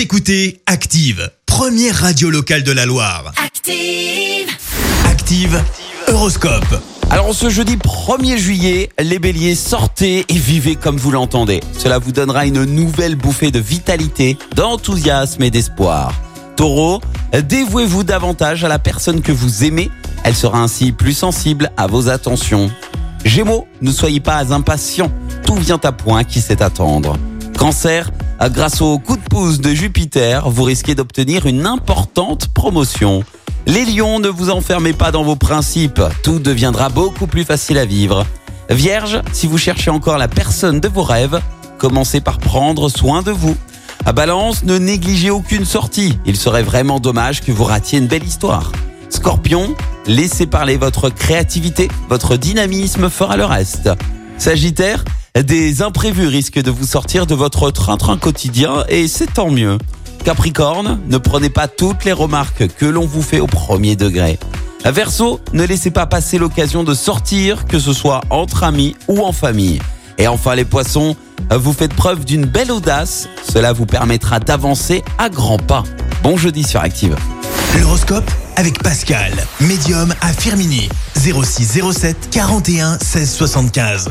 Vous écoutez Active, première radio locale de la Loire. Active. Active, Horoscope. Alors ce jeudi 1er juillet, les béliers, sortez et vivez comme vous l'entendez. Cela vous donnera une nouvelle bouffée de vitalité, d'enthousiasme et d'espoir. Taureau, dévouez-vous davantage à la personne que vous aimez. Elle sera ainsi plus sensible à vos attentions. Gémeaux, ne soyez pas impatients. Tout vient à point qui sait attendre. Cancer, grâce au coup de pouce de Jupiter, vous risquez d'obtenir une importante promotion. Les lions, ne vous enfermez pas dans vos principes, tout deviendra beaucoup plus facile à vivre. Vierge, si vous cherchez encore la personne de vos rêves, commencez par prendre soin de vous. À Balance, ne négligez aucune sortie, il serait vraiment dommage que vous ratiez une belle histoire. Scorpion, laissez parler votre créativité, votre dynamisme fera le reste. Sagittaire, des imprévus risquent de vous sortir de votre train-train quotidien et c'est tant mieux. Capricorne, ne prenez pas toutes les remarques que l'on vous fait au premier degré. Verseau, ne laissez pas passer l'occasion de sortir, que ce soit entre amis ou en famille. Et enfin les poissons, vous faites preuve d'une belle audace, cela vous permettra d'avancer à grands pas. Bon jeudi sur Active. L'horoscope avec Pascal, médium à Firmini. 0607 41 16 75.